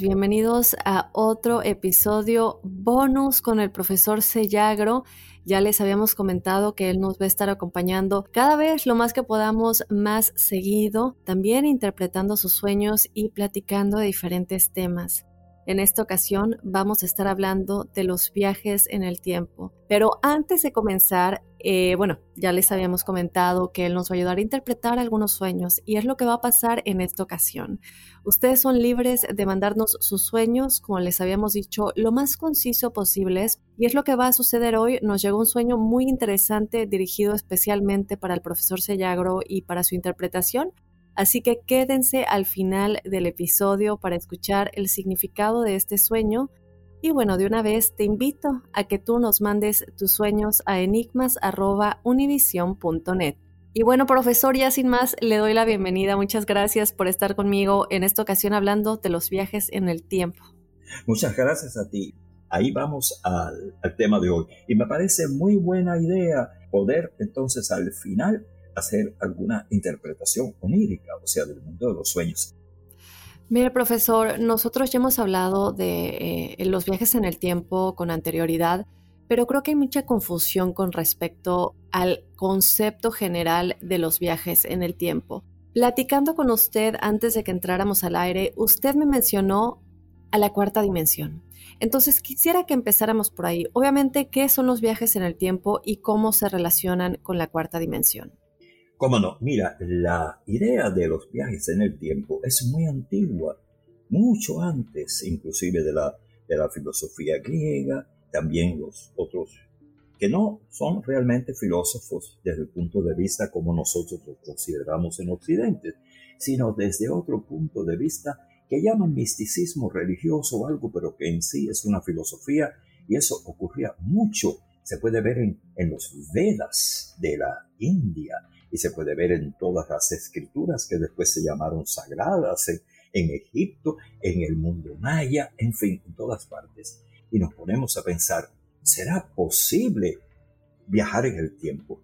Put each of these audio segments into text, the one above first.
Bienvenidos a otro episodio bonus con el profesor Sellagro. Ya les habíamos comentado que él nos va a estar acompañando cada vez lo más que podamos, más seguido, también interpretando sus sueños y platicando de diferentes temas. En esta ocasión vamos a estar hablando de los viajes en el tiempo. Pero antes de comenzar, eh, bueno, ya les habíamos comentado que él nos va a ayudar a interpretar algunos sueños y es lo que va a pasar en esta ocasión. Ustedes son libres de mandarnos sus sueños, como les habíamos dicho, lo más conciso posibles. Y es lo que va a suceder hoy. Nos llegó un sueño muy interesante dirigido especialmente para el profesor Sellagro y para su interpretación. Así que quédense al final del episodio para escuchar el significado de este sueño. Y bueno, de una vez te invito a que tú nos mandes tus sueños a enigmas.univision.net. Y bueno, profesor, ya sin más, le doy la bienvenida. Muchas gracias por estar conmigo en esta ocasión hablando de los viajes en el tiempo. Muchas gracias a ti. Ahí vamos al, al tema de hoy. Y me parece muy buena idea poder entonces al final hacer alguna interpretación onírica, o sea, del mundo de los sueños. Mire, profesor, nosotros ya hemos hablado de eh, los viajes en el tiempo con anterioridad, pero creo que hay mucha confusión con respecto al concepto general de los viajes en el tiempo. Platicando con usted antes de que entráramos al aire, usted me mencionó a la cuarta dimensión. Entonces quisiera que empezáramos por ahí. Obviamente, ¿qué son los viajes en el tiempo y cómo se relacionan con la cuarta dimensión? Cómo no, mira, la idea de los viajes en el tiempo es muy antigua, mucho antes inclusive de la, de la filosofía griega, también los otros que no son realmente filósofos desde el punto de vista como nosotros los consideramos en Occidente, sino desde otro punto de vista que llaman misticismo religioso o algo, pero que en sí es una filosofía, y eso ocurría mucho, se puede ver en, en los Vedas de la India, y se puede ver en todas las escrituras que después se llamaron sagradas en, en, Egipto, en el mundo maya, en fin, en todas partes. Y nos ponemos a pensar, ¿será posible viajar en el tiempo?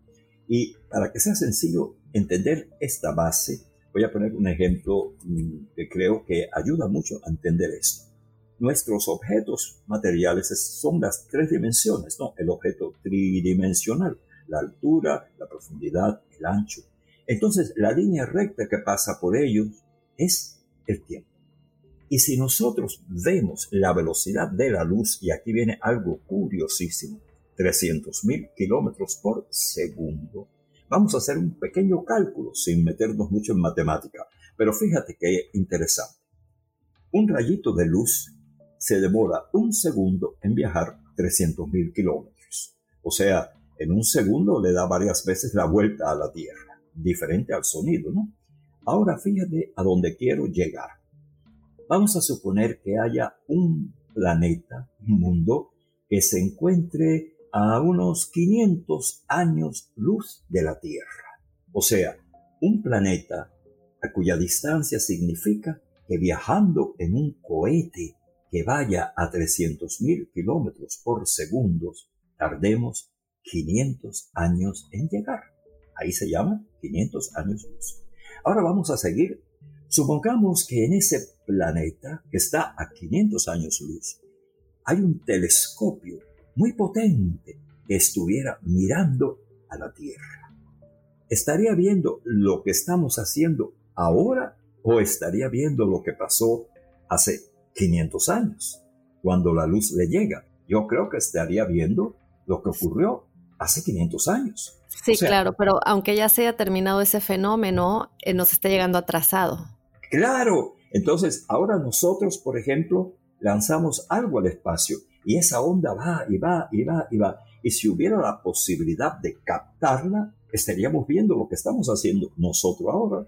Y para que sea sencillo entender esta base, voy a poner un ejemplo que creo que ayuda mucho a entender esto. Nuestros objetos materiales son las tres dimensiones, ¿no? El objeto tridimensional la altura, la profundidad, el ancho. Entonces, la línea recta que pasa por ellos es el tiempo. Y si nosotros vemos la velocidad de la luz, y aquí viene algo curiosísimo, 300.000 kilómetros por segundo, vamos a hacer un pequeño cálculo sin meternos mucho en matemática, pero fíjate que interesante. Un rayito de luz se demora un segundo en viajar 300.000 kilómetros. O sea, en un segundo le da varias veces la vuelta a la Tierra, diferente al sonido, ¿no? Ahora fíjate a dónde quiero llegar. Vamos a suponer que haya un planeta, un mundo, que se encuentre a unos 500 años luz de la Tierra. O sea, un planeta a cuya distancia significa que viajando en un cohete que vaya a 300.000 kilómetros por segundo, tardemos 500 años en llegar. Ahí se llama 500 años luz. Ahora vamos a seguir. Supongamos que en ese planeta que está a 500 años luz hay un telescopio muy potente que estuviera mirando a la Tierra. ¿Estaría viendo lo que estamos haciendo ahora o estaría viendo lo que pasó hace 500 años, cuando la luz le llega? Yo creo que estaría viendo lo que ocurrió hace 500 años. Sí, claro, pero aunque ya se haya terminado ese fenómeno, eh, nos está llegando atrasado. Claro, entonces ahora nosotros, por ejemplo, lanzamos algo al espacio y esa onda va y va y va y va. Y si hubiera la posibilidad de captarla, estaríamos viendo lo que estamos haciendo nosotros ahora,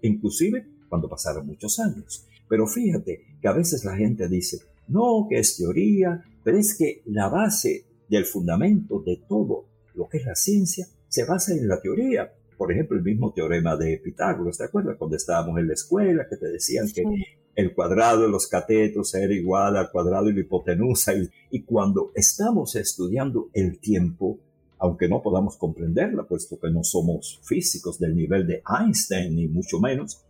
inclusive cuando pasaron muchos años. Pero fíjate que a veces la gente dice, no, que es teoría, pero es que la base del fundamento de todo lo que es la ciencia se basa en la teoría. Por ejemplo, el mismo teorema de Pitágoras, ¿te acuerdas? Cuando estábamos en la escuela, que te decían que el cuadrado de los catetos era igual al cuadrado de la hipotenusa. Y, cuando estamos estudiando el tiempo, aunque no podamos comprenderla, puesto que no somos físicos del nivel de Einstein, ni mucho menos,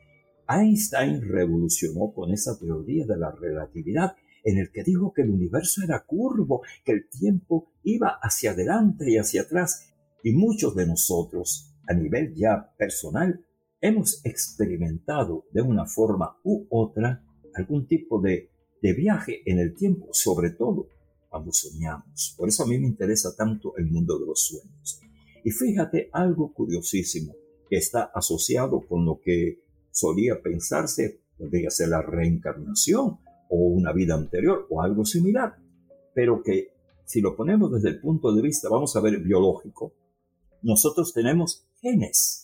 Einstein revolucionó con esa teoría de la relatividad en el que dijo que el universo era curvo, que el tiempo iba hacia adelante y hacia atrás. Y muchos de nosotros, a nivel ya personal, hemos experimentado de una forma u otra algún tipo de, viaje en el tiempo, sobre todo cuando soñamos. Por eso a mí me interesa tanto el mundo de los sueños. Y fíjate algo curiosísimo que está asociado con lo que solía pensarse, podría ser la reencarnación o una vida anterior o algo similar, pero que si lo ponemos desde el punto de vista, vamos a ver, biológico, nosotros tenemos genes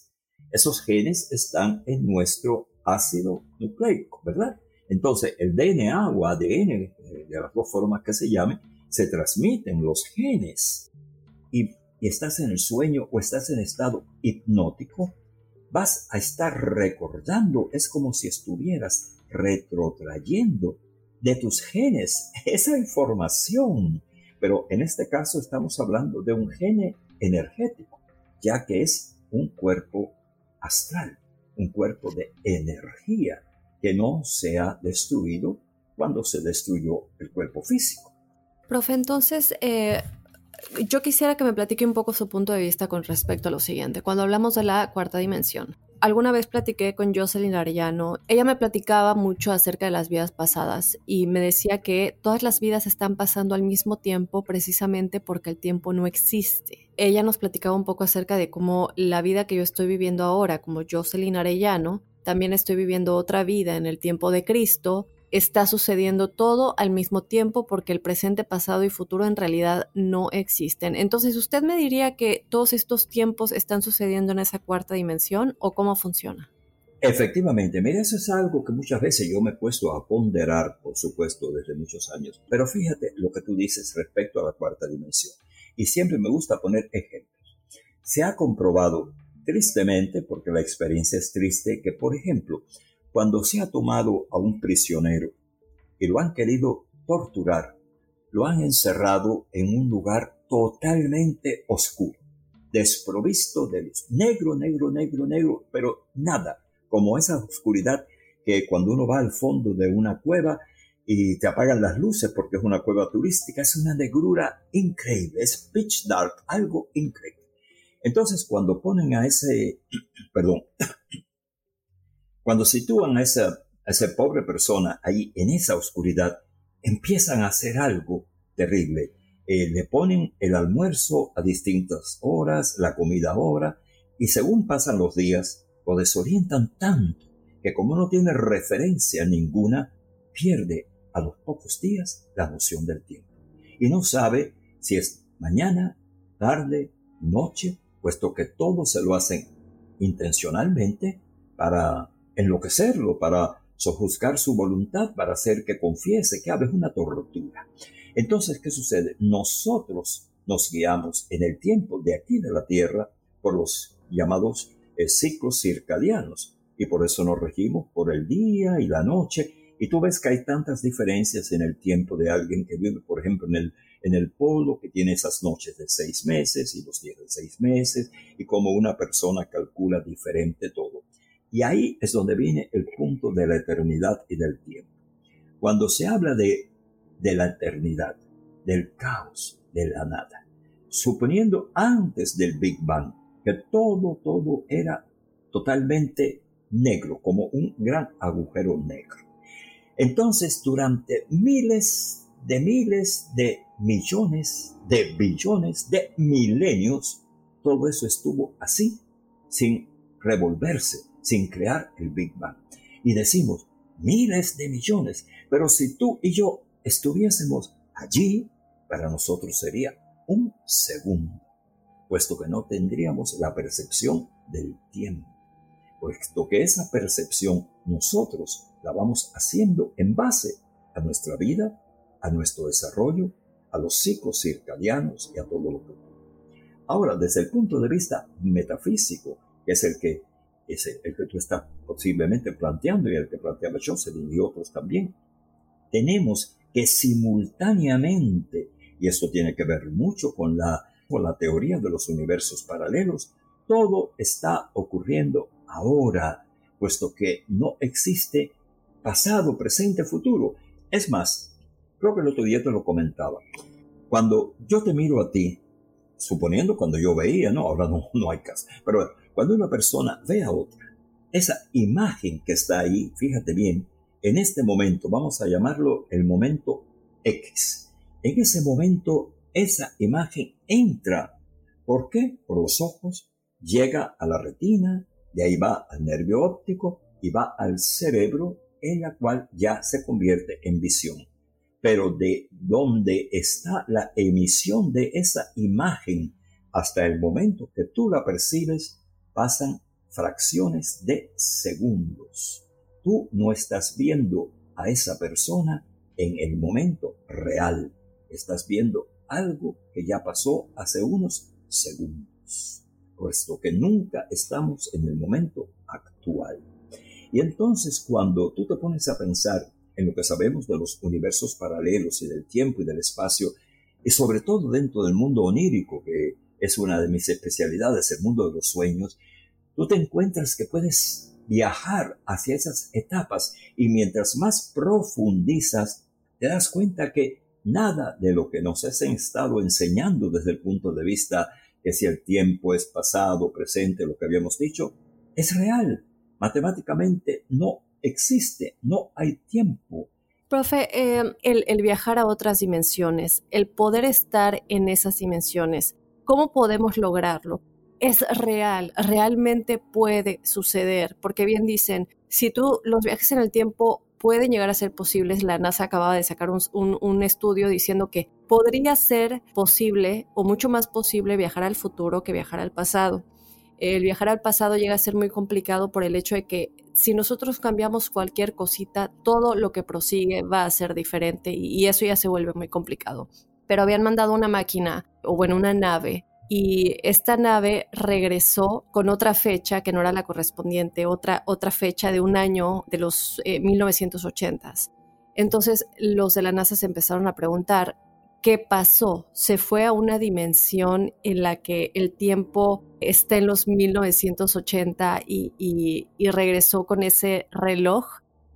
esos genes están en nuestro ácido nucleico, ¿verdad? Entonces, el DNA o ADN, eh, de las dos formas que se llame, se transmiten los genes. Y, y estás en el sueño o estás en estado hipnótico, vas a estar recordando, es como si estuvieras retrotrayendo de tus genes esa información. Pero en este caso estamos hablando de un gene energético, ya que es un cuerpo astral, un cuerpo de energía que no se ha destruido cuando se destruyó el cuerpo físico. Profe, entonces, eh, yo quisiera que me platique un poco su punto de vista con respecto a lo siguiente. Cuando hablamos de la cuarta dimensión, alguna vez platiqué con Jocelyn Arellano. Ella me platicaba mucho acerca de las vidas pasadas y me decía que todas las vidas están pasando al mismo tiempo precisamente porque el tiempo no existe. Ella nos platicaba un poco acerca de cómo la vida que yo estoy viviendo ahora, como Jocelyn Arellano, también estoy viviendo otra vida en el tiempo de Cristo está sucediendo todo al mismo tiempo porque el presente, pasado y futuro en realidad no existen. Entonces, ¿usted me diría que todos estos tiempos están sucediendo en esa cuarta dimensión o cómo funciona? Efectivamente, mira, eso es algo que muchas veces yo me he puesto a ponderar, por supuesto, desde muchos años. Pero fíjate lo que tú dices respecto a la cuarta dimensión. Y siempre me gusta poner ejemplos. Se ha comprobado, tristemente, porque la experiencia es triste, que, por ejemplo, cuando se ha tomado a un prisionero y lo han querido torturar, lo han encerrado en un lugar totalmente oscuro, desprovisto de luz, negro, negro, negro, negro, pero nada, como esa oscuridad que cuando uno va al fondo de una cueva y te apagan las luces porque es una cueva turística, es una negrura increíble, es pitch dark, algo increíble. Entonces, cuando ponen a ese, perdón, cuando sitúan a esa, pobre persona ahí en esa oscuridad, empiezan a hacer algo terrible. Eh, le ponen el almuerzo a distintas horas, la comida a hora, y según pasan los días, lo desorientan tanto que como no tiene referencia ninguna, pierde a los pocos días la noción del tiempo. Y no sabe si es mañana, tarde, noche, puesto que todo se lo hacen intencionalmente para enloquecerlo, para sojuzgar su voluntad, para hacer que confiese que es una tortura. Entonces, ¿qué sucede? Nosotros nos guiamos en el tiempo de aquí de la Tierra por los llamados eh, ciclos circadianos y por eso nos regimos por el día y la noche y tú ves que hay tantas diferencias en el tiempo de alguien que vive, por ejemplo, en el, en el polo, que tiene esas noches de seis meses y los días de seis meses, y como una persona calcula diferente todo. Y ahí es donde viene el punto de la eternidad y del tiempo. Cuando se habla de, de la eternidad, del caos, de la nada, suponiendo antes del Big Bang que todo, todo era totalmente negro, como un gran agujero negro. Entonces, durante miles de miles de millones de billones de milenios, todo eso estuvo así, sin revolverse, sin crear el Big Bang. Y decimos, miles de millones, pero si tú y yo estuviésemos allí, para nosotros sería un segundo, puesto que no tendríamos la percepción del tiempo, puesto que esa percepción nosotros la vamos haciendo en base a nuestra vida, a nuestro desarrollo, a los ciclos circadianos y a todo lo que. Ahora, desde el punto de vista metafísico, que es el que, es el, que tú estás posiblemente planteando y el que planteaba Jocelyn y otros también, tenemos que simultáneamente, y esto tiene que ver mucho con la, con la teoría de los universos paralelos, todo está ocurriendo ahora, puesto que no existe pasado, presente, futuro. Es más, creo que el otro día te lo comentaba. Cuando yo te miro a ti, suponiendo cuando yo veía, no, ahora no, no hay caso, pero cuando una persona ve a otra, esa imagen que está ahí, fíjate bien, en este momento, vamos a llamarlo el momento X. En ese momento, esa imagen entra. ¿Por qué? Por los ojos, llega a la retina, de ahí va al nervio óptico y va al cerebro en la cual ya se convierte en visión. Pero de dónde está la emisión de esa imagen hasta el momento que tú la percibes, pasan fracciones de segundos. Tú no estás viendo a esa persona en el momento real. Estás viendo algo que ya pasó hace unos segundos, puesto que nunca estamos en el momento actual. Y entonces cuando tú te pones a pensar en lo que sabemos de los universos paralelos y del tiempo y del espacio, y sobre todo dentro del mundo onírico, que es una de mis especialidades, el mundo de los sueños, tú te encuentras que puedes viajar hacia esas etapas y mientras más profundizas, te das cuenta que nada de lo que nos has estado enseñando desde el punto de vista que si el tiempo es pasado, presente, lo que habíamos dicho, es real matemáticamente no existe, no hay tiempo. Profe, eh, el, viajar a otras dimensiones, el poder estar en esas dimensiones, ¿cómo podemos lograrlo? Es real, realmente puede suceder, porque bien dicen, si tú los viajes en el tiempo pueden llegar a ser posibles, la NASA acababa de sacar un estudio diciendo que podría ser posible o mucho más posible viajar al futuro que viajar al pasado el viajar al pasado llega a ser muy complicado por el hecho de que si nosotros cambiamos cualquier cosita, todo lo que prosigue va a ser diferente y, eso ya se vuelve muy complicado. Pero habían mandado una máquina, o bueno, una nave, y esta nave regresó con otra fecha que no era la correspondiente, otra, otra fecha de un año de los 1980s. Eh, Entonces los de la NASA se empezaron a preguntar, ¿qué pasó? Se fue a una dimensión en la que el tiempo está en los 1980 y, regresó con ese reloj.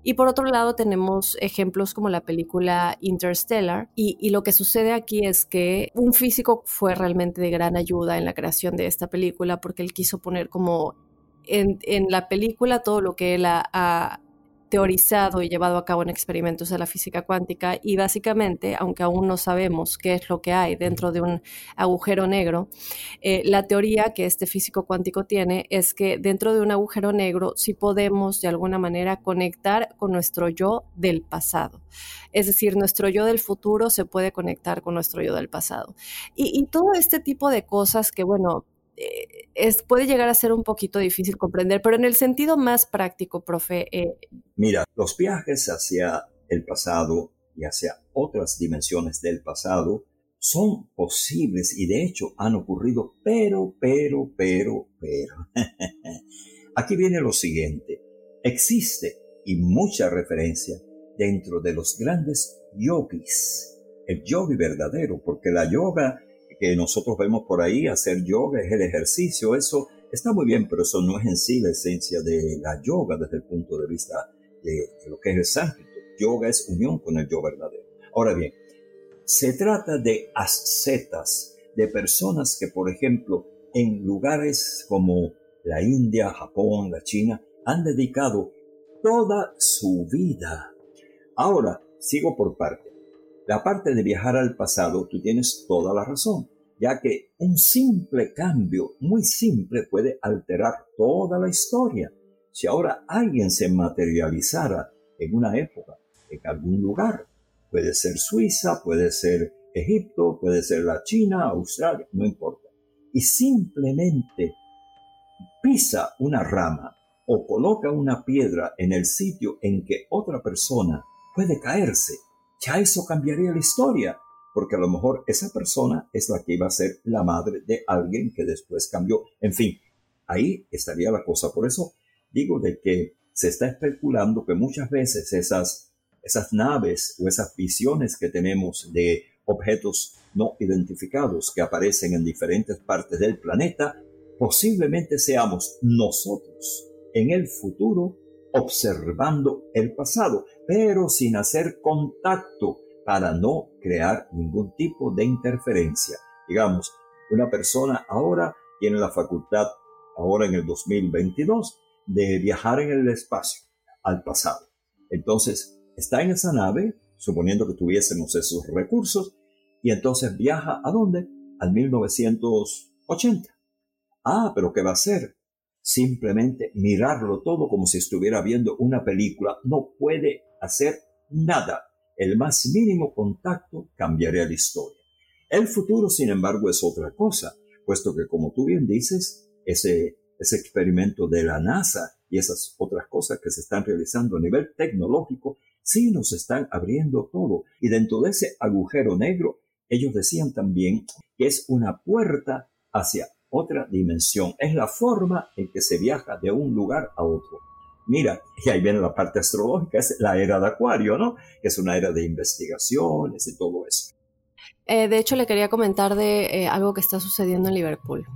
Y por otro lado tenemos ejemplos como la película Interstellar y, lo que sucede aquí es que un físico fue realmente de gran ayuda en la creación de esta película porque él quiso poner como en, la película todo lo que él ha teorizado y llevado a cabo en experimentos de la física cuántica y básicamente, aunque aún no sabemos qué es lo que hay dentro de un agujero negro, eh, la teoría que este físico cuántico tiene es que dentro de un agujero negro sí podemos de alguna manera conectar con nuestro yo del pasado. Es decir, nuestro yo del futuro se puede conectar con nuestro yo del pasado. Y, y todo este tipo de cosas que, bueno, eh, es, puede llegar a ser un poquito difícil comprender, pero en el sentido más práctico, profe. Eh, Mira, los viajes hacia el pasado y hacia otras dimensiones del pasado son posibles y de hecho han ocurrido, pero, pero, pero, pero. Aquí viene lo siguiente. Existe y mucha referencia dentro de los grandes yogis. El yogi verdadero, porque la yoga que nosotros vemos por ahí, hacer yoga es el ejercicio, eso está muy bien, pero eso no es en sí la esencia de la yoga desde el punto de vista de, lo que es el sánscrito. Yoga es unión con el yo verdadero. Ahora bien, se trata de ascetas, de personas que, por ejemplo, en lugares como la India, Japón, la China, han dedicado toda su vida. Ahora, sigo por parte. La parte de viajar al pasado, tú tienes toda la razón ya que un simple cambio, muy simple, puede alterar toda la historia. Si ahora alguien se materializara en una época, en algún lugar, puede ser Suiza, puede ser Egipto, puede ser la China, Australia, no importa, y simplemente pisa una rama o coloca una piedra en el sitio en que otra persona puede caerse, ya eso cambiaría la historia porque a lo mejor esa persona es la que iba a ser la madre de alguien que después cambió. En fin, ahí estaría la cosa. Por eso digo de que se está especulando que muchas veces esas, esas naves o esas visiones que tenemos de objetos no identificados que aparecen en diferentes partes del planeta, posiblemente seamos nosotros en el futuro observando el pasado, pero sin hacer contacto para no crear ningún tipo de interferencia. Digamos, una persona ahora tiene la facultad, ahora en el 2022, de viajar en el espacio al pasado. Entonces, está en esa nave, suponiendo que tuviésemos esos recursos, y entonces viaja a dónde? Al 1980. Ah, pero ¿qué va a hacer? Simplemente mirarlo todo como si estuviera viendo una película. No puede hacer nada el más mínimo contacto cambiaría la historia. El futuro, sin embargo, es otra cosa, puesto que, como tú bien dices, ese, ese experimento de la NASA y esas otras cosas que se están realizando a nivel tecnológico, sí nos están abriendo todo. Y dentro de ese agujero negro, ellos decían también que es una puerta hacia otra dimensión. Es la forma en que se viaja de un lugar a otro. Mira, y ahí viene la parte astrológica, es la era de Acuario, ¿no? Es una era de investigaciones y todo eso. Eh, de hecho, le quería comentar de eh, algo que está sucediendo en Liverpool.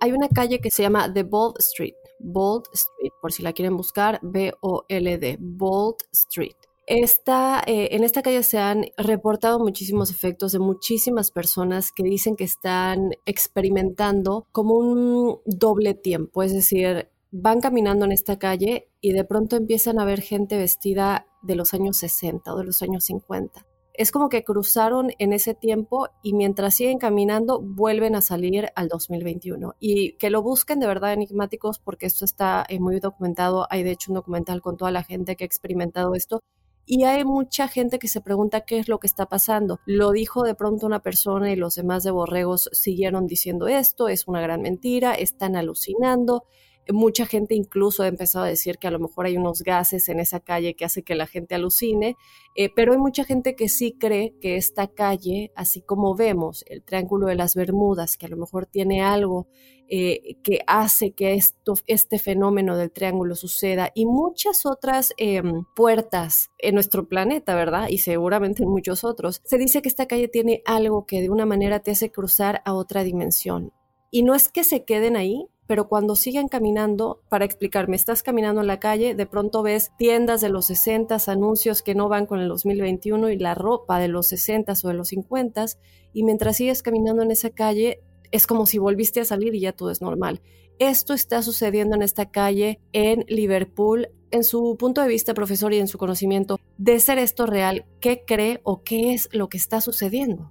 Hay una calle que se llama The Bold Street, Bold Street, por si la quieren buscar, B-O-L-D, Bold Street. Esta, eh, en esta calle se han reportado muchísimos efectos de muchísimas personas que dicen que están experimentando como un doble tiempo, es decir, van caminando en esta calle y de pronto empiezan a ver gente vestida de los años 60 o de los años 50. Es como que cruzaron en ese tiempo y mientras siguen caminando vuelven a salir al 2021. Y que lo busquen de verdad enigmáticos porque esto está eh, muy documentado. Hay de hecho un documental con toda la gente que ha experimentado esto y hay mucha gente que se pregunta qué es lo que está pasando. Lo dijo de pronto una persona y los demás de Borregos siguieron diciendo esto, es una gran mentira, están alucinando. Mucha gente incluso ha empezado a decir que a lo mejor hay unos gases en esa calle que hace que la gente alucine, eh, pero hay mucha gente que sí cree que esta calle, así como vemos el Triángulo de las Bermudas, que a lo mejor tiene algo eh, que hace que esto, este fenómeno del triángulo suceda y muchas otras em, puertas en nuestro planeta, ¿verdad? Y seguramente en muchos otros. Se dice que esta calle tiene algo que de una manera te hace cruzar a otra dimensión. Y no es que se queden ahí, pero cuando siguen caminando, para explicarme, estás caminando en la calle, de pronto ves tiendas de los 60, anuncios que no van con el 2021 y la ropa de los 60 o de los 50, y mientras sigues caminando en esa calle, es como si volviste a salir y ya todo es normal. Esto está sucediendo en esta calle en Liverpool en su punto de vista, profesor, y en su conocimiento, de ser esto real, ¿qué cree o qué es lo que está sucediendo?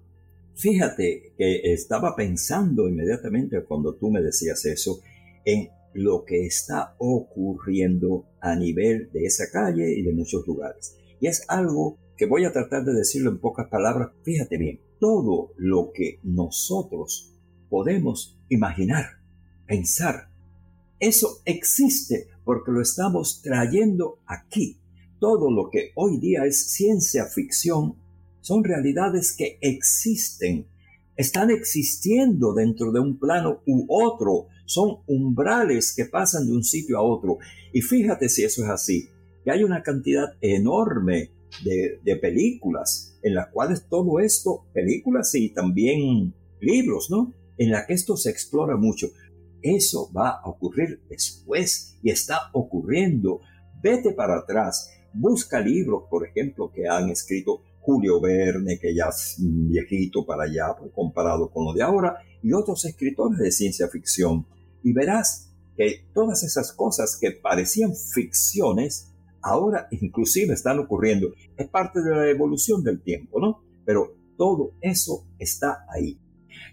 Fíjate que estaba pensando inmediatamente cuando tú me decías eso en lo que está ocurriendo a nivel de esa calle y de muchos lugares. Y es algo que voy a tratar de decirlo en pocas palabras. Fíjate bien, todo lo que nosotros podemos imaginar, pensar, eso existe porque lo estamos trayendo aquí. Todo lo que hoy día es ciencia ficción son realidades que existen, están existiendo dentro de un plano u otro, son umbrales que pasan de un sitio a otro. Y fíjate si eso es así, que hay una cantidad enorme de, películas en las cuales todo esto, películas y también libros, ¿no? En la que esto se explora mucho. Eso va a ocurrir después y está ocurriendo. Vete para atrás, busca libros, por ejemplo, que han escrito Julio Verne, que ya es viejito para allá pues, comparado con lo de ahora, y otros escritores de ciencia ficción. Y verás que todas esas cosas que parecían ficciones, ahora inclusive están ocurriendo. Es parte de la evolución del tiempo, ¿no? Pero todo eso está ahí.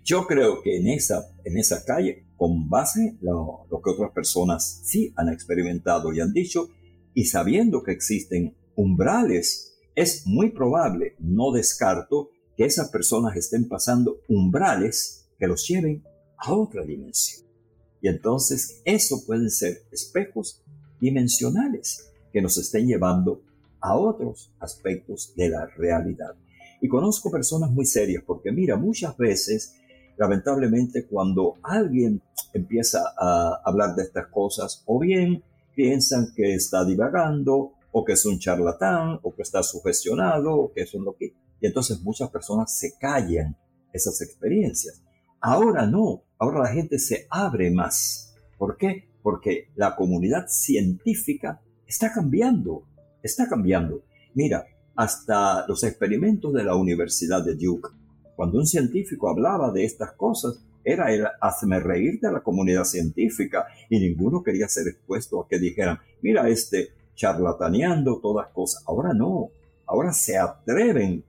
Yo creo que en esa, en esa calle con base lo, lo que otras personas sí han experimentado y han dicho, y sabiendo que existen umbrales, es muy probable, no descarto, que esas personas estén pasando umbrales que los lleven a otra dimensión. Y entonces eso pueden ser espejos dimensionales que nos estén llevando a otros aspectos de la realidad. Y conozco personas muy serias porque mira, muchas veces lamentablemente cuando alguien empieza a hablar de estas cosas, o bien piensan que está divagando, o que es un charlatán, o que está sugestionado, o que es lo que... Y entonces muchas personas se callan esas experiencias. Ahora no, ahora la gente se abre más. ¿Por qué? Porque la comunidad científica está cambiando, está cambiando. Mira, hasta los experimentos de la Universidad de Duke cuando un científico hablaba de estas cosas, era el hazme reír de la comunidad científica y ninguno quería ser expuesto a que dijeran, mira este charlataneando todas cosas. Ahora no, ahora se atreven.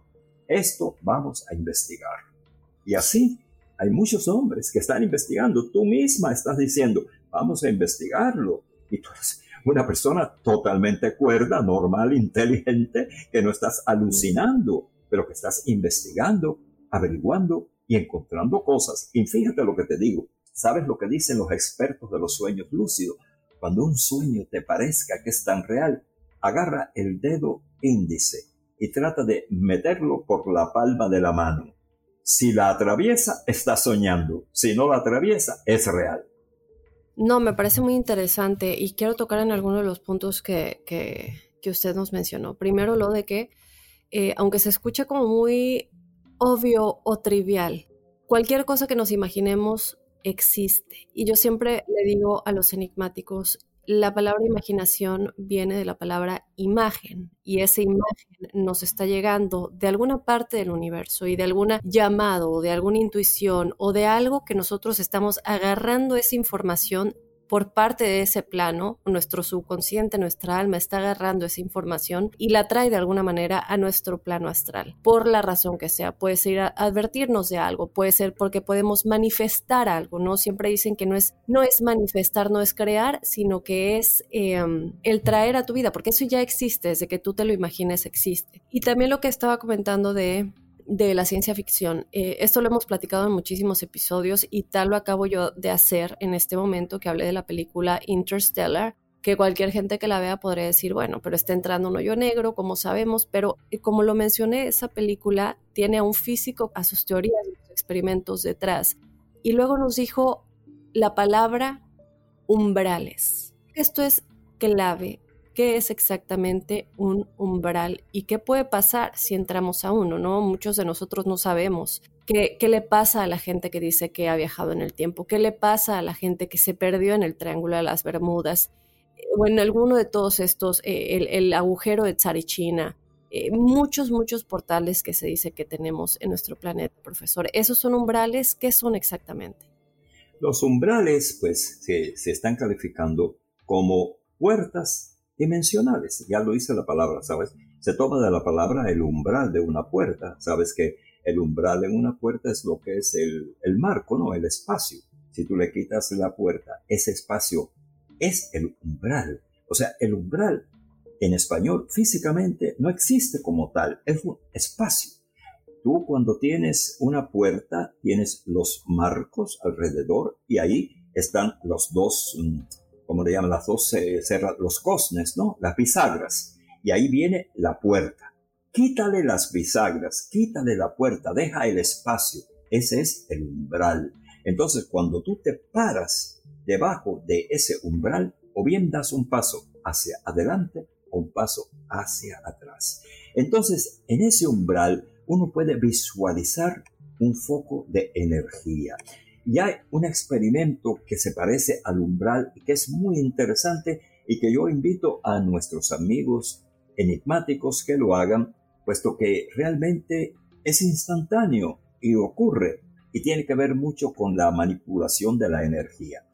Esto vamos a investigar. Y así hay muchos hombres que están investigando. Tú misma estás diciendo, vamos a investigarlo. Y tú eres una persona totalmente cuerda, normal, inteligente, que no estás alucinando, pero que estás investigando averiguando y encontrando cosas. Y fíjate lo que te digo. ¿Sabes lo que dicen los expertos de los sueños lúcidos? Cuando un sueño te parezca que es tan real, agarra el dedo índice y trata de meterlo por la palma de la mano. Si la atraviesa, está soñando. Si no la atraviesa, es real. No, me parece muy interesante y quiero tocar en algunos de los puntos que, que, usted nos mencionó. Primero lo de que, eh, aunque se escucha como muy obvio o trivial. Cualquier cosa que nos imaginemos existe. Y yo siempre le digo a los enigmáticos, la palabra imaginación viene de la palabra imagen y esa imagen nos está llegando de alguna parte del universo y de alguna llamado o de alguna intuición o de algo que nosotros estamos agarrando esa información por parte de ese plano, nuestro subconsciente, nuestra alma está agarrando esa información y la trae de alguna manera a nuestro plano astral, por la razón que sea. Puede ser advertirnos de algo, puede ser porque podemos manifestar algo, ¿no? Siempre dicen que no es, no es manifestar, no es crear, sino que es em, el traer a tu vida, porque eso ya existe, desde que tú te lo imagines existe. Y también lo que estaba comentando de de la ciencia ficción. Eh, esto lo hemos platicado en muchísimos episodios y tal lo acabo yo de hacer en este momento que hablé de la película Interstellar, que cualquier gente que la vea podría decir, bueno, pero está entrando un hoyo negro, como sabemos, pero eh, como lo mencioné, esa película tiene a un físico, a sus teorías y sus experimentos detrás. Y luego nos dijo la palabra umbrales. Esto es clave qué es exactamente un umbral y qué puede pasar si entramos a uno, ¿no? Muchos de nosotros no sabemos qué, le pasa a la gente que dice que ha viajado en el tiempo, qué le pasa a la gente que se perdió en el Triángulo de las Bermudas o en alguno de todos estos, eh, el, agujero de Tsarichina, eh, muchos, muchos portales que se dice que tenemos en nuestro planeta, profesor. ¿Esos son umbrales? ¿Qué son exactamente? Los umbrales, pues, se, se están calificando como puertas dimensionales. Ya lo dice la palabra, ¿sabes? Se toma de la palabra el umbral de una puerta. Sabes que el umbral en una puerta es lo que es el, el marco, ¿no? El espacio. Si tú le quitas la puerta, ese espacio es el umbral. O sea, el umbral en español físicamente no existe como tal, es un espacio. Tú cuando tienes una puerta, tienes los marcos alrededor y ahí están los dos, mm, como le llaman, las dos, eh, los cosnes, ¿no? Las bisagras. Y ahí viene la puerta. Quítale las bisagras, quítale la puerta, deja el espacio. Ese es el umbral. Entonces, cuando tú te paras debajo de ese umbral, o bien das un paso hacia adelante o un paso hacia atrás. Entonces, en ese umbral, uno puede visualizar un foco de energía. Y hay un experimento que se parece al umbral y que es muy interesante y que yo invito a nuestros amigos enigmáticos que lo hagan, puesto que realmente es instantáneo y ocurre y tiene que ver mucho con la manipulación de la energía.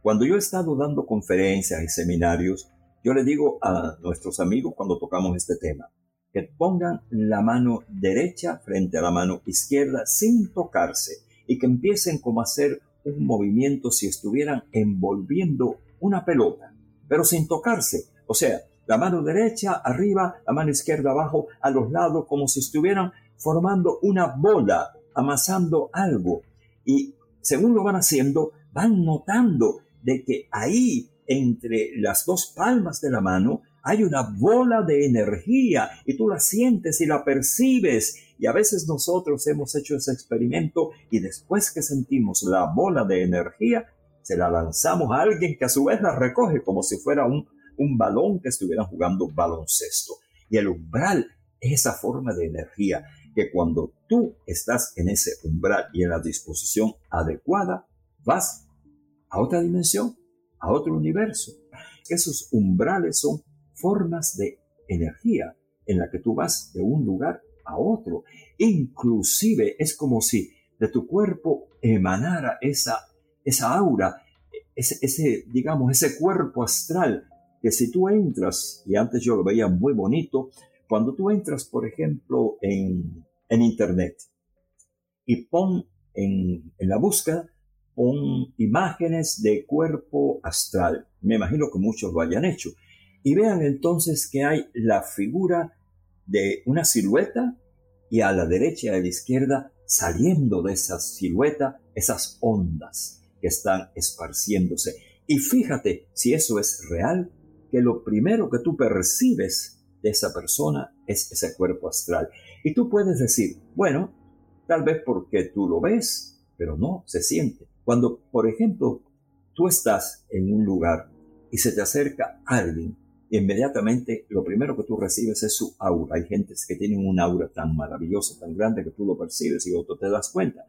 Cuando yo he estado dando conferencias y seminarios, yo le digo a nuestros amigos cuando tocamos este tema, que pongan la mano derecha frente a la mano izquierda sin tocarse y que empiecen como a hacer un movimiento si estuvieran envolviendo una pelota, pero sin tocarse. O sea, la mano derecha arriba, la mano izquierda abajo, a los lados, como si estuvieran formando una bola, amasando algo. Y según lo van haciendo, van notando de que ahí, entre las dos palmas de la mano, hay una bola de energía y tú la sientes y la percibes. Y a veces nosotros hemos hecho ese experimento y después que sentimos la bola de energía, se la lanzamos a alguien que a su vez la recoge como si fuera un, un balón que estuvieran jugando baloncesto. Y el umbral es esa forma de energía que cuando tú estás en ese umbral y en la disposición adecuada, vas a otra dimensión, a otro universo. Esos umbrales son formas de energía en la que tú vas de un lugar a otro. Inclusive es como si de tu cuerpo emanara esa, esa aura, ese, ese, digamos, ese cuerpo astral que si tú entras, y antes yo lo veía muy bonito, cuando tú entras, por ejemplo, en, en Internet y pon en, en la búsqueda, pon imágenes de cuerpo astral. Me imagino que muchos lo hayan hecho y vean entonces que hay la figura de una silueta y a la derecha y a la izquierda saliendo de esa silueta esas ondas que están esparciéndose. Y fíjate si eso es real, que lo primero que tú percibes de esa persona es ese cuerpo astral. Y tú puedes decir, bueno, tal vez porque tú lo ves, pero no, se siente. Cuando, por ejemplo, tú estás en un lugar y se te acerca alguien inmediatamente lo primero que tú recibes es su aura. Hay gentes que tienen un aura tan maravillosa, tan grande que tú lo percibes y otro te das cuenta.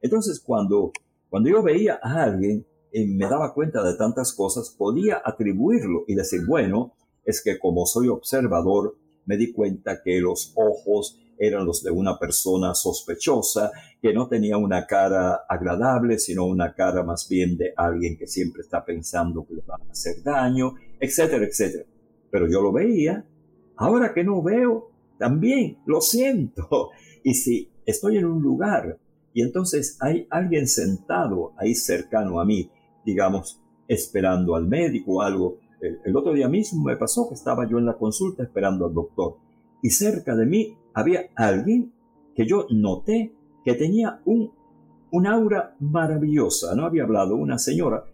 Entonces, cuando, cuando yo veía a alguien y me daba cuenta de tantas cosas, podía atribuirlo y decir, bueno, es que como soy observador, me di cuenta que los ojos eran los de una persona sospechosa, que no tenía una cara agradable, sino una cara más bien de alguien que siempre está pensando que le va a hacer daño, etcétera, etcétera pero yo lo veía. Ahora que no veo, también lo siento. Y si estoy en un lugar y entonces hay alguien sentado ahí cercano a mí, digamos, esperando al médico o algo, el, otro día mismo me pasó que estaba yo en la consulta esperando al doctor y cerca de mí había alguien que yo noté que tenía un, un aura maravillosa, no había hablado una señora,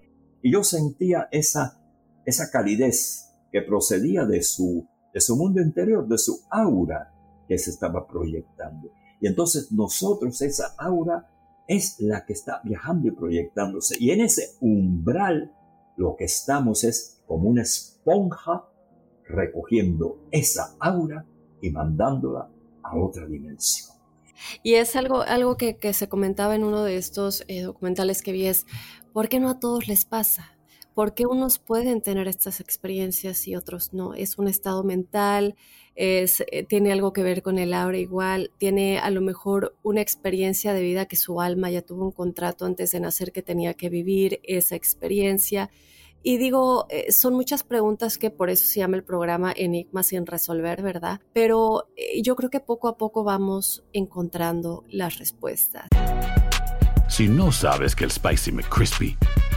y yo sentía esa, esa calidez, que procedía de su, de su mundo interior, de su aura que se estaba proyectando. Y entonces nosotros, esa aura es la que está viajando y proyectándose. Y en ese umbral lo que estamos es como una esponja recogiendo esa aura y mandándola a otra dimensión. Y es algo, algo que, se comentaba en uno de estos eh, documentales que vi es, ¿por qué no a todos les pasa? ¿Por qué unos pueden tener estas experiencias y otros no? Es un estado mental, es, eh, tiene algo que ver con el aura igual, tiene a lo mejor una experiencia de vida que su alma ya tuvo un contrato antes de nacer que tenía que vivir esa experiencia. Y digo, eh, son muchas preguntas que por eso se llama el programa Enigma sin resolver, ¿verdad? Pero eh, yo creo que poco a poco vamos encontrando las respuestas. Si no sabes que el Spicy McCrispy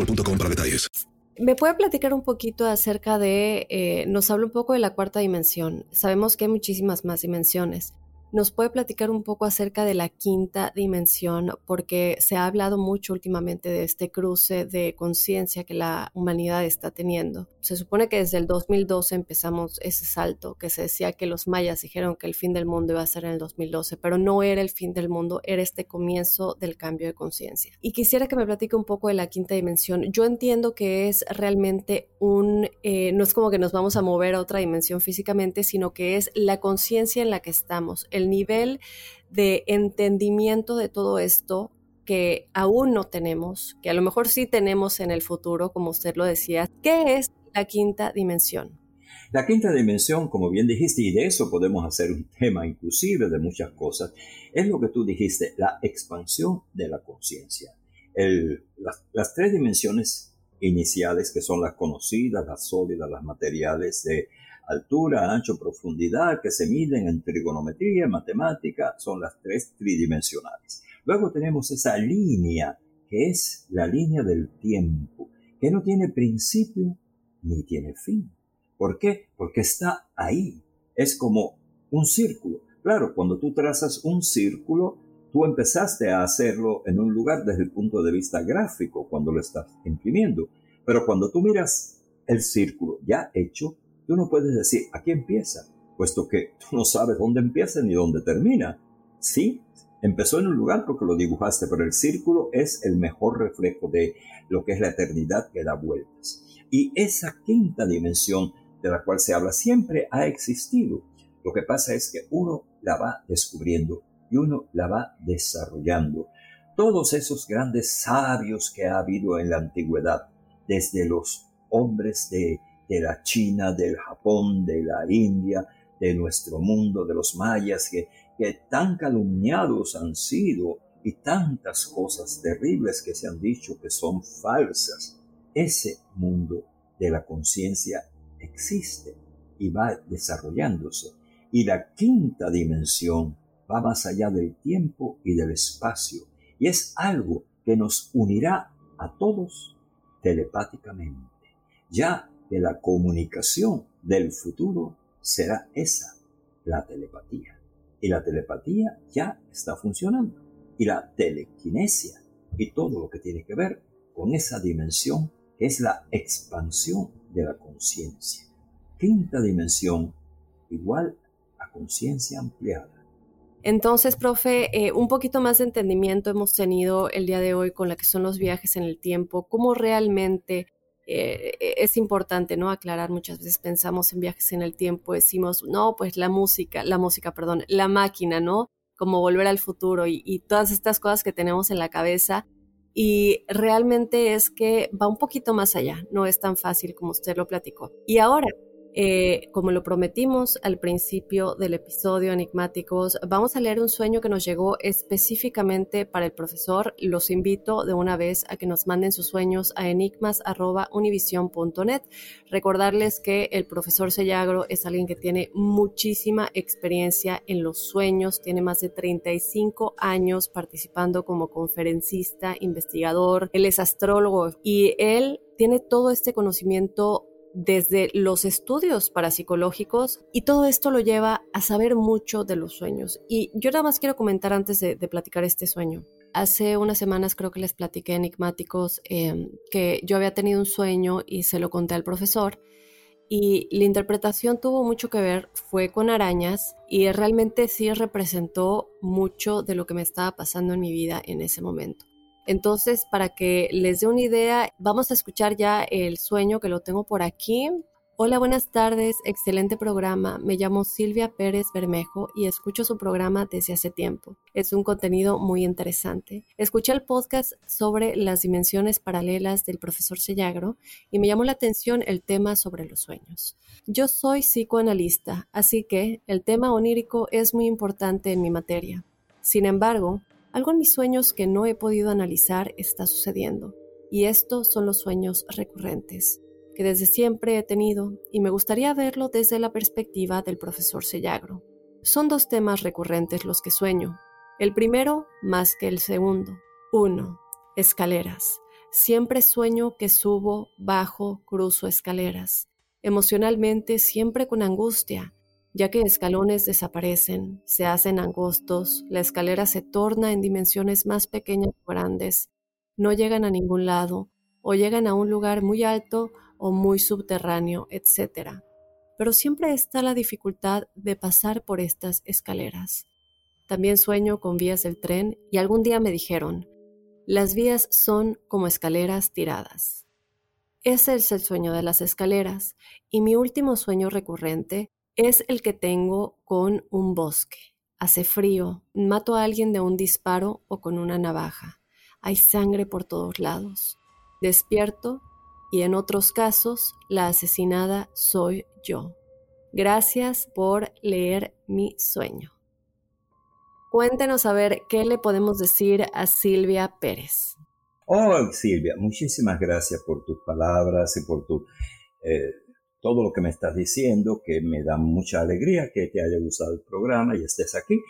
boostmobile.com para detalles. ¿Me puede platicar un poquito acerca de, eh, nos habla un poco de la cuarta dimensión? Sabemos que hay muchísimas más dimensiones. ¿Nos puede platicar un poco acerca de la quinta dimensión? Porque se ha hablado mucho últimamente de este cruce de conciencia que la humanidad está teniendo. Se supone que desde el 2012 empezamos ese salto, que se decía que los mayas dijeron que el fin del mundo iba a ser en el 2012, pero no era el fin del mundo, era este comienzo del cambio de conciencia. Y quisiera que me platique un poco de la quinta dimensión. Yo entiendo que es realmente un, eh, no es como que nos vamos a mover a otra dimensión físicamente, sino que es la conciencia en la que estamos nivel de entendimiento de todo esto que aún no tenemos, que a lo mejor sí tenemos en el futuro, como usted lo decía. ¿Qué es la quinta dimensión? La quinta dimensión, como bien dijiste, y de eso podemos hacer un tema inclusive de muchas cosas, es lo que tú dijiste, la expansión de la conciencia. Las, las tres dimensiones iniciales, que son las conocidas, las sólidas, las materiales de altura, ancho, profundidad, que se miden en trigonometría, matemática, son las tres tridimensionales. Luego tenemos esa línea, que es la línea del tiempo, que no tiene principio ni tiene fin. ¿Por qué? Porque está ahí. Es como un círculo. Claro, cuando tú trazas un círculo, tú empezaste a hacerlo en un lugar desde el punto de vista gráfico, cuando lo estás imprimiendo. Pero cuando tú miras el círculo ya hecho, Tú no puedes decir, aquí empieza, puesto que tú no sabes dónde empieza ni dónde termina. Sí, empezó en un lugar porque lo dibujaste, pero el círculo es el mejor reflejo de lo que es la eternidad que da vueltas. Y esa quinta dimensión de la cual se habla siempre ha existido. Lo que pasa es que uno la va descubriendo y uno la va desarrollando. Todos esos grandes sabios que ha habido en la antigüedad, desde los hombres de de la China, del Japón, de la India, de nuestro mundo, de los mayas, que, que tan calumniados han sido y tantas cosas terribles que se han dicho que son falsas. Ese mundo de la conciencia existe y va desarrollándose. Y la quinta dimensión va más allá del tiempo y del espacio. Y es algo que nos unirá a todos telepáticamente. Ya de la comunicación del futuro será esa, la telepatía. Y la telepatía ya está funcionando. Y la telequinesia y todo lo que tiene que ver con esa dimensión es la expansión de la conciencia. Quinta dimensión igual a conciencia ampliada. Entonces, profe, eh, un poquito más de entendimiento hemos tenido el día de hoy con la que son los viajes en el tiempo, cómo realmente eh, es importante, ¿no? Aclarar, muchas veces pensamos en viajes en el tiempo, decimos, no, pues la música, la música, perdón, la máquina, ¿no? Como volver al futuro y todas estas cosas que tenemos en la cabeza. Y realmente es que va un poquito más allá, no es tan fácil como usted lo platicó. Y ahora, Eh, como lo prometimos al principio del episodio Enigmáticos, vamos a leer un sueño que nos llegó específicamente para el profesor. Los invito de una vez a que nos manden sus sueños a enigmas.univision.net. Recordarles que el profesor Sellagro es alguien que tiene muchísima experiencia en los sueños, tiene más de 35 años participando como conferencista, investigador, él es astrólogo y él tiene todo este conocimiento desde los estudios parapsicológicos y todo esto lo lleva a saber mucho de los sueños. Y yo nada más quiero comentar antes de, platicar este sueño. Hace unas semanas creo que les platiqué enigmáticos em, que yo había tenido un sueño y se lo conté al profesor y la interpretación tuvo mucho que ver, fue con arañas y realmente sí representó mucho de lo que me estaba pasando en mi vida en ese momento. Entonces, para que les dé una idea, vamos a escuchar ya el sueño que lo tengo por aquí. Hola, buenas tardes, excelente programa. Me llamo Silvia Pérez Bermejo y escucho su programa desde hace tiempo. Es un contenido muy interesante. Escuché el podcast sobre las dimensiones paralelas del profesor Sellagro y me llamó la atención el tema sobre los sueños. Yo soy psicoanalista, así que el tema onírico es muy importante en mi materia. Sin embargo, algo en mis sueños que no he podido analizar está sucediendo, y estos son los sueños recurrentes, que desde siempre he tenido, y me gustaría verlo desde la perspectiva del profesor Sellagro. Son dos temas recurrentes los que sueño. El primero más que el segundo. Uno, escaleras. Siempre sueño que subo, bajo, cruzo escaleras. Emocionalmente siempre con angustia, ya que escalones desaparecen, se hacen angostos, la escalera se torna en dimensiones más pequeñas o grandes, no llegan a ningún lado, o llegan a un lugar muy alto o muy subterráneo, etc. Pero siempre está la dificultad de pasar por estas escaleras. También sueño con vías del tren y algún día me dijeron, las vías son como escaleras tiradas. Ese es el sueño de las escaleras y mi último sueño recurrente es el que tengo con un bosque. Hace frío, mato a alguien de un disparo o con una navaja. Hay sangre por todos lados. Despierto y en otros casos la asesinada soy yo. Gracias por leer mi sueño. Cuéntenos a ver qué le podemos decir a Silvia Pérez. Oh, Silvia, muchísimas gracias por tus palabras y por tu eh, todo lo que me estás diciendo, que me da mucha alegría que te haya gustado el programa y estés aquí.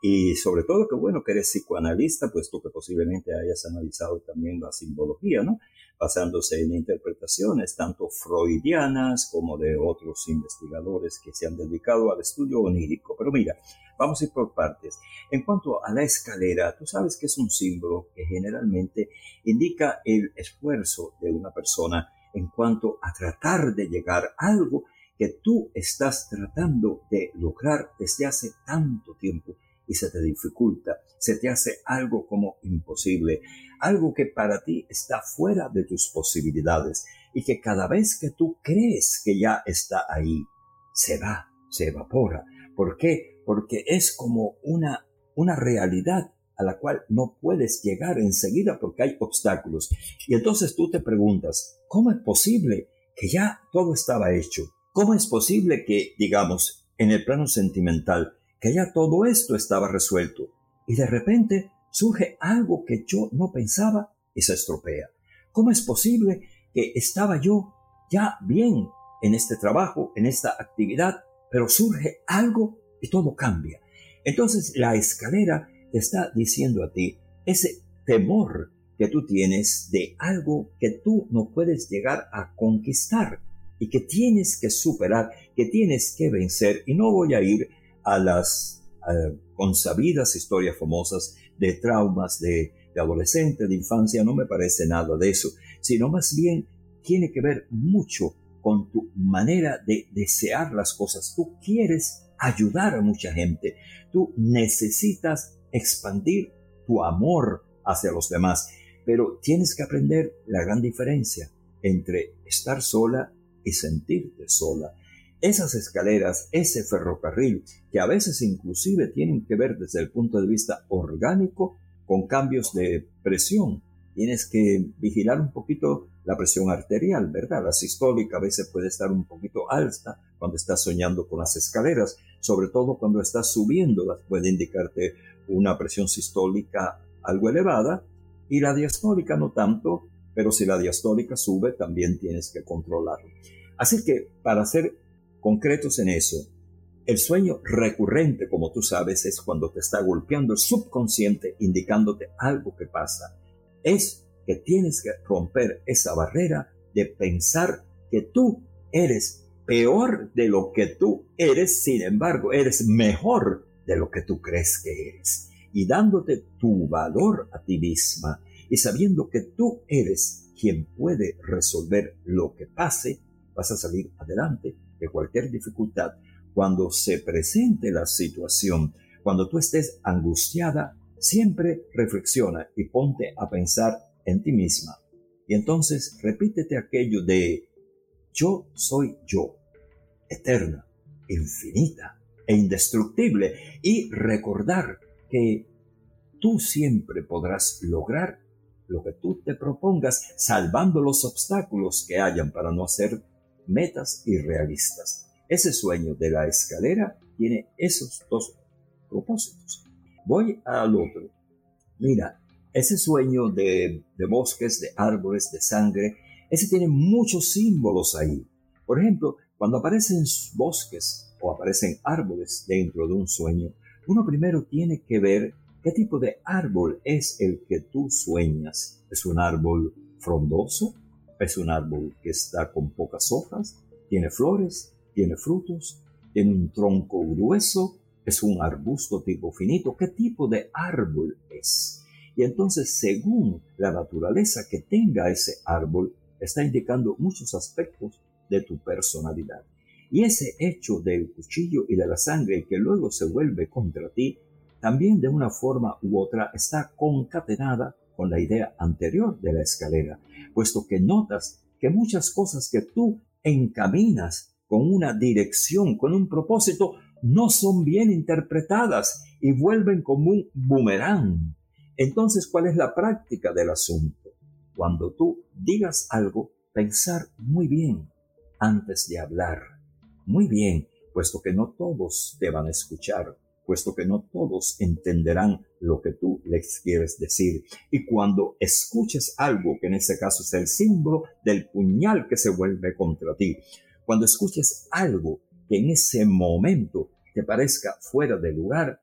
Y sobre todo que bueno que eres psicoanalista, puesto que posiblemente hayas analizado también la simbología, ¿no? Basándose en interpretaciones tanto freudianas como de otros investigadores que se han dedicado al estudio onírico. Pero mira, vamos a ir por partes. En cuanto a la escalera, tú sabes que es un símbolo que generalmente indica el esfuerzo de una persona en cuanto a tratar de llegar a algo que tú estás tratando de lograr desde hace tanto tiempo y se te dificulta, se te hace algo como imposible, algo que para ti está fuera de tus posibilidades y que cada vez que tú crees que ya está ahí, se va, se evapora. ¿Por qué? Porque es como una, una realidad a la cual no puedes llegar enseguida porque hay obstáculos. Y entonces tú te preguntas, ¿cómo es posible que ya todo estaba hecho? ¿Cómo es posible que, digamos, en el plano sentimental, que ya todo esto estaba resuelto? Y de repente surge algo que yo no pensaba y se estropea. ¿Cómo es posible que estaba yo ya bien en este trabajo, en esta actividad, pero surge algo y todo cambia? Entonces la escalera te está diciendo a ti ese temor que tú tienes de algo que tú no puedes llegar a conquistar y que tienes que superar, que tienes que vencer. Y no voy a ir a las consabidas historias famosas de traumas de, de adolescente, de infancia, no me parece nada de eso, sino más bien tiene que ver mucho con tu manera de desear las cosas. Tú quieres ayudar a mucha gente, tú necesitas expandir tu amor hacia los demás. Pero tienes que aprender la gran diferencia entre estar sola y sentirte sola. Esas escaleras, ese ferrocarril, que a veces inclusive tienen que ver desde el punto de vista orgánico con cambios de presión tienes que vigilar un poquito la presión arterial, ¿verdad? La sistólica a veces puede estar un poquito alta cuando estás soñando con las escaleras, sobre todo cuando estás subiéndolas, puede indicarte una presión sistólica algo elevada y la diastólica no tanto, pero si la diastólica sube también tienes que controlarlo. Así que para ser concretos en eso, el sueño recurrente, como tú sabes, es cuando te está golpeando el subconsciente indicándote algo que pasa es que tienes que romper esa barrera de pensar que tú eres peor de lo que tú eres, sin embargo, eres mejor de lo que tú crees que eres. Y dándote tu valor a ti misma y sabiendo que tú eres quien puede resolver lo que pase, vas a salir adelante de cualquier dificultad. Cuando se presente la situación, cuando tú estés angustiada, Siempre reflexiona y ponte a pensar en ti misma. Y entonces repítete aquello de yo soy yo, eterna, infinita e indestructible. Y recordar que tú siempre podrás lograr lo que tú te propongas, salvando los obstáculos que hayan para no hacer metas irrealistas. Ese sueño de la escalera tiene esos dos propósitos. Voy al otro. Mira, ese sueño de, bosques, de árboles, de sangre, ese tiene muchos símbolos ahí. Por ejemplo, cuando aparecen bosques o aparecen árboles dentro de un sueño, uno primero tiene que ver qué tipo de árbol es el que tú sueñas. ¿Es un árbol frondoso? ¿Es un árbol que está con pocas hojas? ¿Tiene flores? ¿Tiene frutos? ¿Tiene un tronco grueso? ¿Es un arbusto tipo finito? ¿Qué tipo de árbol es? Y entonces, según la naturaleza que tenga ese árbol, está indicando muchos aspectos de tu personalidad. Y ese hecho del cuchillo y de la sangre que luego se vuelve contra ti, también de una forma u otra está concatenada con la idea anterior de la escalera, puesto que notas que muchas cosas que tú encaminas con una dirección, con un propósito, no son bien interpretadas y vuelven como un boomerang. Entonces, ¿cuál es la práctica del asunto? Cuando tú digas algo, pensar muy bien antes de hablar. Muy bien, puesto que no todos te van a escuchar, puesto que no todos entenderán lo que tú les quieres decir. Y cuando escuches algo, que en ese caso es el símbolo del puñal que se vuelve contra ti, cuando escuches algo que en ese momento te parezca fuera de lugar,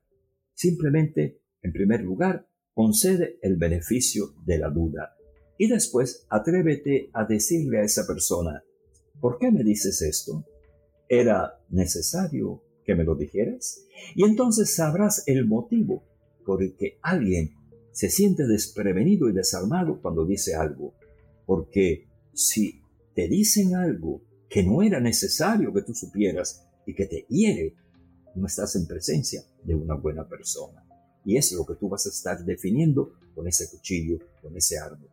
simplemente, en primer lugar, concede el beneficio de la duda y después atrévete a decirle a esa persona, ¿por qué me dices esto? ¿Era necesario que me lo dijeras? Y entonces sabrás el motivo por el que alguien se siente desprevenido y desarmado cuando dice algo. Porque si te dicen algo que no era necesario que tú supieras y que te hiere, no estás en presencia de una buena persona. Y es lo que tú vas a estar definiendo con ese cuchillo, con ese árbol.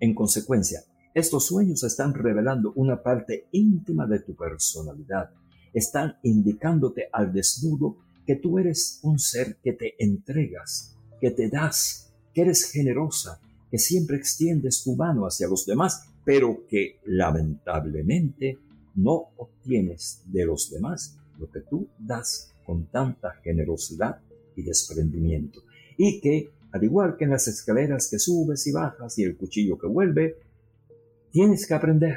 En consecuencia, estos sueños están revelando una parte íntima de tu personalidad. Están indicándote al desnudo que tú eres un ser que te entregas, que te das, que eres generosa, que siempre extiendes tu mano hacia los demás, pero que lamentablemente no obtienes de los demás lo que tú das con tanta generosidad y desprendimiento. Y que, al igual que en las escaleras que subes y bajas y el cuchillo que vuelve, tienes que aprender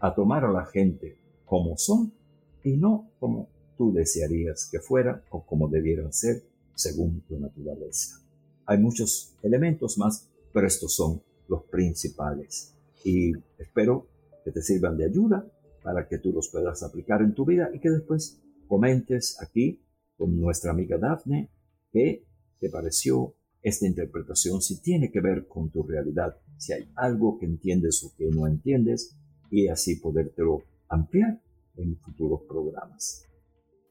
a tomar a la gente como son y no como tú desearías que fuera o como debieran ser según tu naturaleza. Hay muchos elementos más, pero estos son los principales. Y espero que te sirvan de ayuda para que tú los puedas aplicar en tu vida y que después comentes aquí con nuestra amiga Daphne qué te pareció esta interpretación, si tiene que ver con tu realidad, si hay algo que entiendes o que no entiendes y así podértelo ampliar en futuros programas.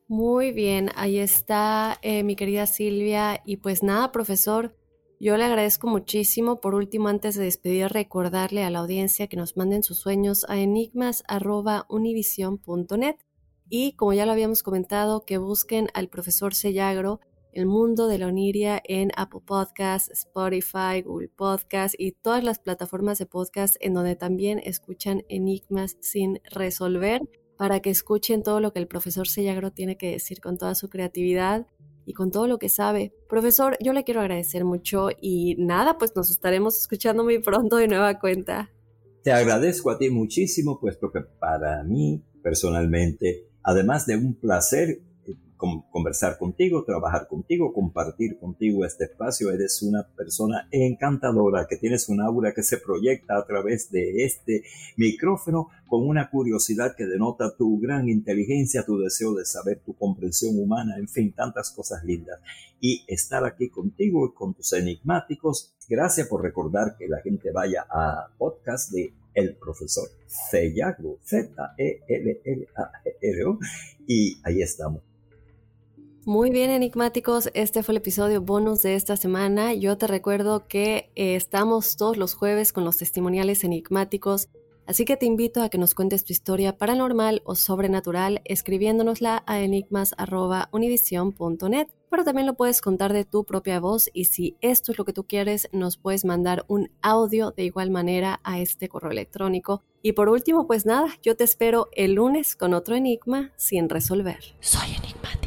Muy bien, ahí está eh, mi querida Silvia. Y pues nada, profesor, yo le agradezco muchísimo. Por último, antes de despedir, recordarle a la audiencia que nos manden sus sueños a enigmas.univision.net y como ya lo habíamos comentado, que busquen al profesor Sellagro el mundo de la Oniria en Apple Podcasts, Spotify, Google Podcasts y todas las plataformas de podcast en donde también escuchan enigmas sin resolver para que escuchen todo lo que el profesor Sellagro tiene que decir con toda su creatividad y con todo lo que sabe. Profesor, yo le quiero agradecer mucho y nada, pues nos estaremos escuchando muy pronto de nueva cuenta. Te agradezco a ti muchísimo, puesto que para mí personalmente, además de un placer conversar contigo, trabajar contigo, compartir contigo este espacio. Eres una persona encantadora que tienes un aura que se proyecta a través de este micrófono con una curiosidad que denota tu gran inteligencia, tu deseo de saber, tu comprensión humana, en fin, tantas cosas lindas. Y estar aquí contigo y con tus enigmáticos. Gracias por recordar que la gente vaya a podcast de el profesor Cellagro, Z-E-L-L-A-R-O, y ahí estamos. Muy bien, enigmáticos, este fue el episodio bonus de esta semana. Yo te recuerdo que eh, estamos todos los jueves con los testimoniales enigmáticos, así que te invito a que nos cuentes tu historia paranormal o sobrenatural escribiéndonosla a enigmas.univision.net. Pero también lo puedes contar de tu propia voz y si esto es lo que tú quieres, nos puedes mandar un audio de igual manera a este correo electrónico. Y por último, pues nada, yo te espero el lunes con otro enigma sin resolver. Soy enigmático.